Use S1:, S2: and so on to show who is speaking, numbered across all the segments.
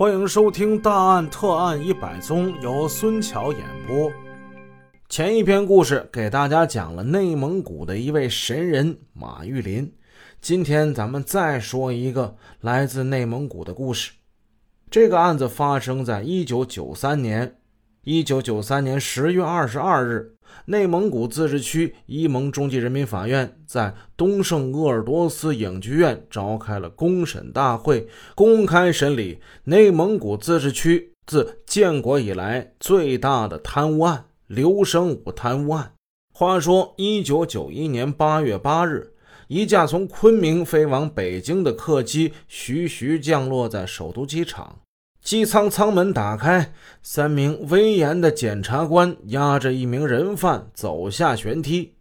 S1: 欢迎收听《大案特案一百宗》，由孙桥演播。前一篇故事给大家讲了内蒙古的一位神人马玉林，今天咱们再说一个来自内蒙古的故事。这个案子发生在一九九三年。一九九三年十月二十二日，内蒙古自治区伊蒙中级人民法院在东胜鄂尔多斯影剧院召开了公审大会，公开审理内蒙古自治区自建国以来最大的贪污案——刘生武贪污案。话说，一九九一年八月八日，一架从昆明飞往北京的客机徐徐降落在首都机场。机舱舱门打开，三名威严的检察官押着一名人犯走下舷梯。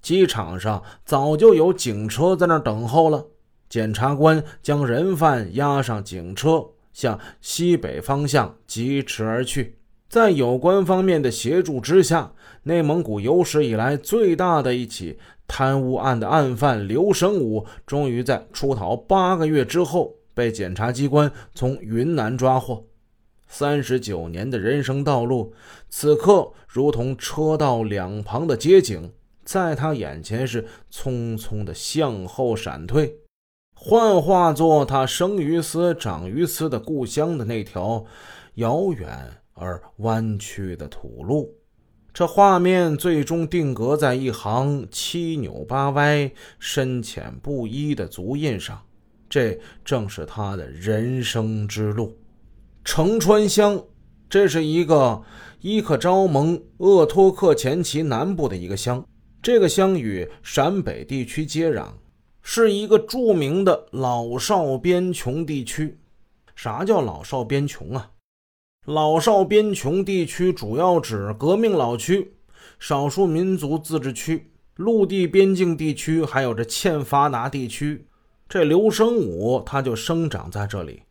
S1: 机场上早就有警车在那等候了。检察官将人犯押上警车，向西北方向疾驰而去。在有关方面的协助之下，内蒙古有史以来最大的一起贪污案的案犯刘生武，终于在出逃八个月之后。被检察机关从云南抓获，三十九年的人生道路，此刻如同车道两旁的街景，在他眼前是匆匆的向后闪退，幻化作他生于斯、长于斯的故乡的那条遥远而弯曲的土路。这画面最终定格在一行七扭八歪、深浅不一的足印上。这正是他的人生之路。城川乡，这是一个伊克昭盟鄂托克前旗南部的一个乡。这个乡与陕北地区接壤，是一个著名的老少边穷地区。啥叫老少边穷啊？老少边穷地区主要指革命老区、少数民族自治区、陆地边境地区，还有这欠发达地区。这刘生武他就生长在这里，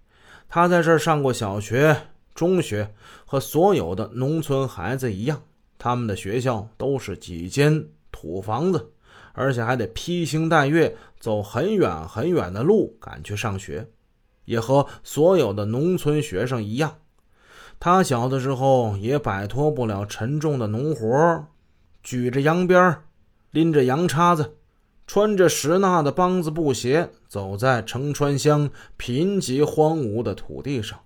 S1: 他在这儿上过小学、中学，和所有的农村孩子一样，他们的学校都是几间土房子，而且还得披星戴月走很远很远的路赶去上学，也和所有的农村学生一样。他小的时候也摆脱不了沉重的农活，举着羊鞭，拎着羊叉子。穿着石纳的梆子布鞋，走在城川乡贫瘠荒芜的土地上，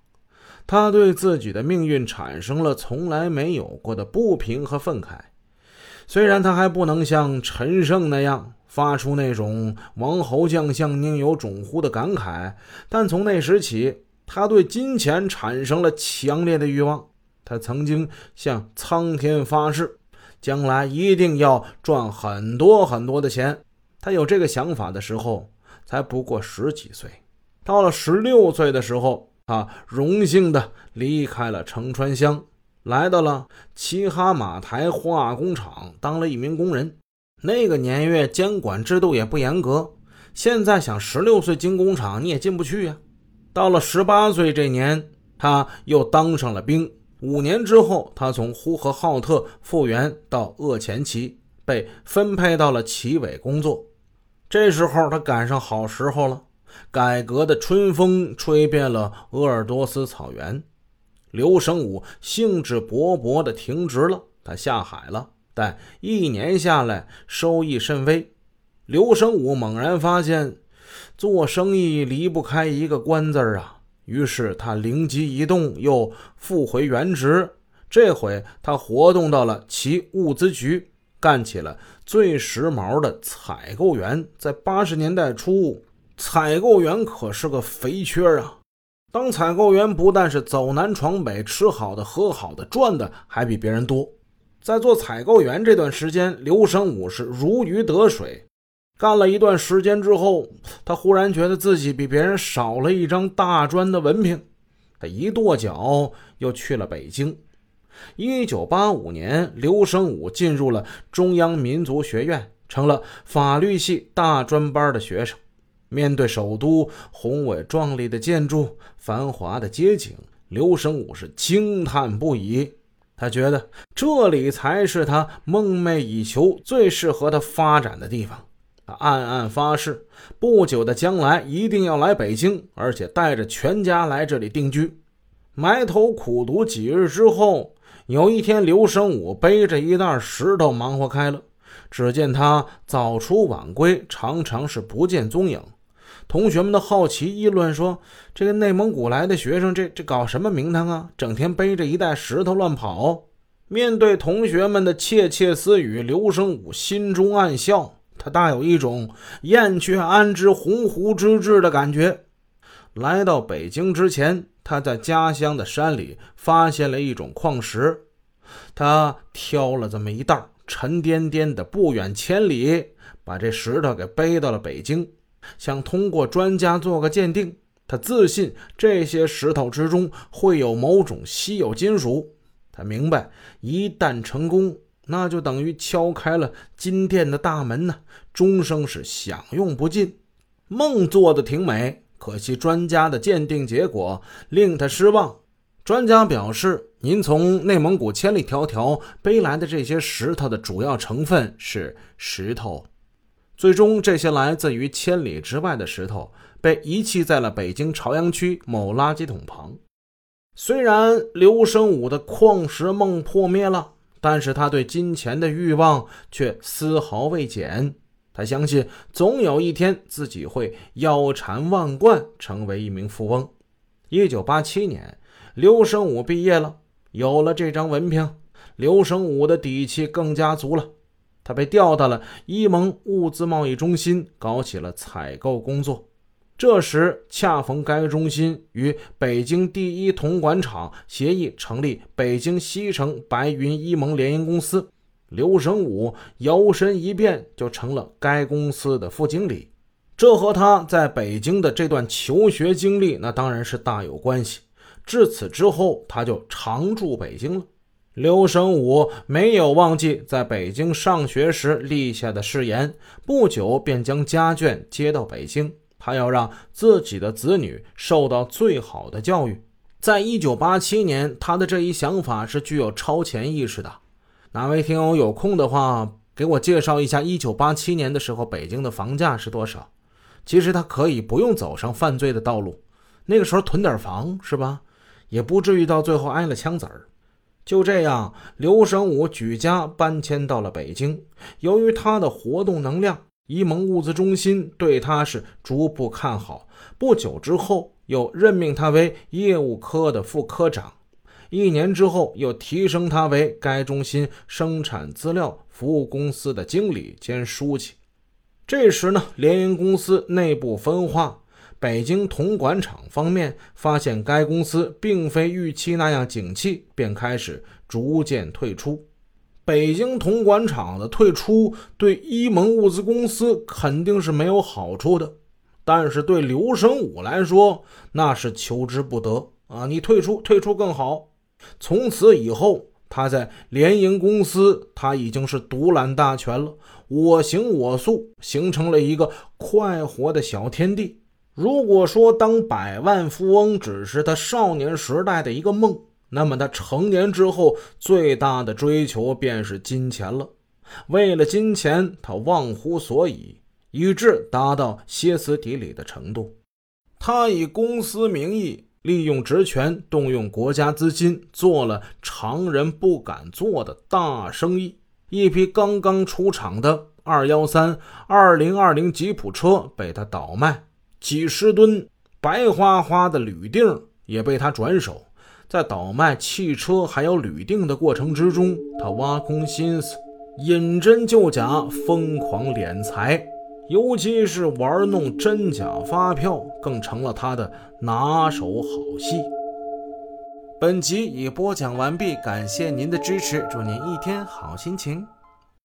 S1: 他对自己的命运产生了从来没有过的不平和愤慨。虽然他还不能像陈胜那样发出那种“王侯将相宁有种乎”的感慨，但从那时起，他对金钱产生了强烈的欲望。他曾经向苍天发誓，将来一定要赚很多很多的钱。他有这个想法的时候，才不过十几岁。到了十六岁的时候，他荣幸的离开了城川乡，来到了齐哈马台化工厂，当了一名工人。那个年月，监管制度也不严格。现在想十六岁进工厂，你也进不去呀。到了十八岁这年，他又当上了兵。五年之后，他从呼和浩特复员到鄂前旗，被分配到了旗委工作。这时候他赶上好时候了，改革的春风吹遍了鄂尔多斯草原。刘生武兴致勃勃地停职了，他下海了，但一年下来收益甚微。刘生武猛然发现，做生意离不开一个“官”字啊，于是他灵机一动，又复回原职。这回他活动到了其物资局。干起了最时髦的采购员。在八十年代初，采购员可是个肥缺啊！当采购员不但是走南闯北，吃好的喝好的，赚的还比别人多。在做采购员这段时间，刘生武是如鱼得水。干了一段时间之后，他忽然觉得自己比别人少了一张大专的文凭。他一跺脚，又去了北京。一九八五年，刘生武进入了中央民族学院，成了法律系大专班的学生。面对首都宏伟壮丽的建筑、繁华的街景，刘生武是惊叹不已。他觉得这里才是他梦寐以求、最适合他发展的地方。他暗暗发誓，不久的将来一定要来北京，而且带着全家来这里定居。埋头苦读几日之后，有一天，刘生武背着一袋石头忙活开了。只见他早出晚归，常常是不见踪影。同学们的好奇议论说：“这个内蒙古来的学生，这这搞什么名堂啊？整天背着一袋石头乱跑。”面对同学们的窃窃私语，刘生武心中暗笑，他大有一种“燕雀安知鸿鹄之志”的感觉。来到北京之前。他在家乡的山里发现了一种矿石，他挑了这么一袋沉甸甸的，不远千里把这石头给背到了北京，想通过专家做个鉴定。他自信这些石头之中会有某种稀有金属。他明白，一旦成功，那就等于敲开了金店的大门呢，终生是享用不尽。梦做的挺美。可惜专家的鉴定结果令他失望。专家表示，您从内蒙古千里迢迢背来的这些石头的主要成分是石头。最终，这些来自于千里之外的石头被遗弃在了北京朝阳区某垃圾桶旁。虽然刘生武的矿石梦破灭了，但是他对金钱的欲望却丝毫未减。他相信总有一天自己会腰缠万贯，成为一名富翁。一九八七年，刘生武毕业了，有了这张文凭，刘生武的底气更加足了。他被调到了伊蒙物资贸易中心，搞起了采购工作。这时恰逢该中心与北京第一铜管厂协议成立北京西城白云伊蒙联营公司。刘生武摇身一变就成了该公司的副经理，这和他在北京的这段求学经历那当然是大有关系。至此之后，他就常驻北京了。刘生武没有忘记在北京上学时立下的誓言，不久便将家眷接到北京，他要让自己的子女受到最好的教育。在一九八七年，他的这一想法是具有超前意识的。哪位听友有空的话，给我介绍一下一九八七年的时候北京的房价是多少？其实他可以不用走上犯罪的道路，那个时候囤点房是吧？也不至于到最后挨了枪子儿。就这样，刘生武举家搬迁到了北京。由于他的活动能量，沂蒙物资中心对他是逐步看好。不久之后，又任命他为业务科的副科长。一年之后，又提升他为该中心生产资料服务公司的经理兼书记。这时呢，联营公司内部分化，北京铜管厂方面发现该公司并非预期那样景气，便开始逐渐退出。北京铜管厂的退出对伊蒙物资公司肯定是没有好处的，但是对刘生武来说，那是求之不得啊！你退出，退出更好。从此以后，他在联营公司，他已经是独揽大权了，我行我素，形成了一个快活的小天地。如果说当百万富翁只是他少年时代的一个梦，那么他成年之后最大的追求便是金钱了。为了金钱，他忘乎所以，以致达到歇斯底里的程度。他以公司名义。利用职权，动用国家资金，做了常人不敢做的大生意。一批刚刚出厂的二幺三、二零二零吉普车被他倒卖，几十吨白花花的铝锭也被他转手。在倒卖汽车还有铝锭的过程之中，他挖空心思，引真就假，疯狂敛财。尤其是玩弄真假发票，更成了他的拿手好戏。本集已播讲完毕，感谢您的支持，祝您一天好心情。